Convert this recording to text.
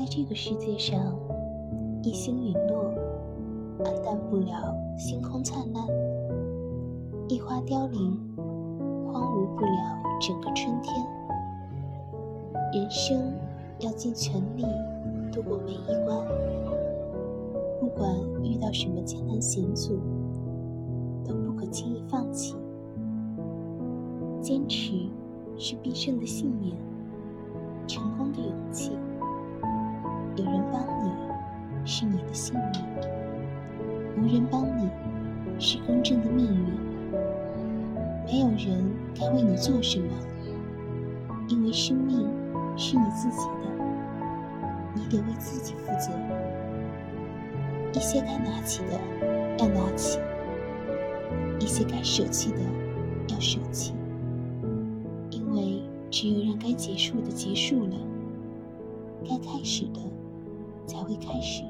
在这个世界上，一星陨落，暗淡不了星空灿烂；一花凋零，荒芜不了整个春天。人生要尽全力度过每一关，不管遇到什么艰难险阻，都不可轻易放弃。坚持是必胜的信念，成功的勇气。有人帮你，是你的幸运；无人帮你，是公正的命运。没有人该为你做什么，因为生命是你自己的，你得为自己负责。一些该拿起的要拿起，一些该舍弃的要舍弃，因为只有让该结束的结束了，该开始的。才会开始。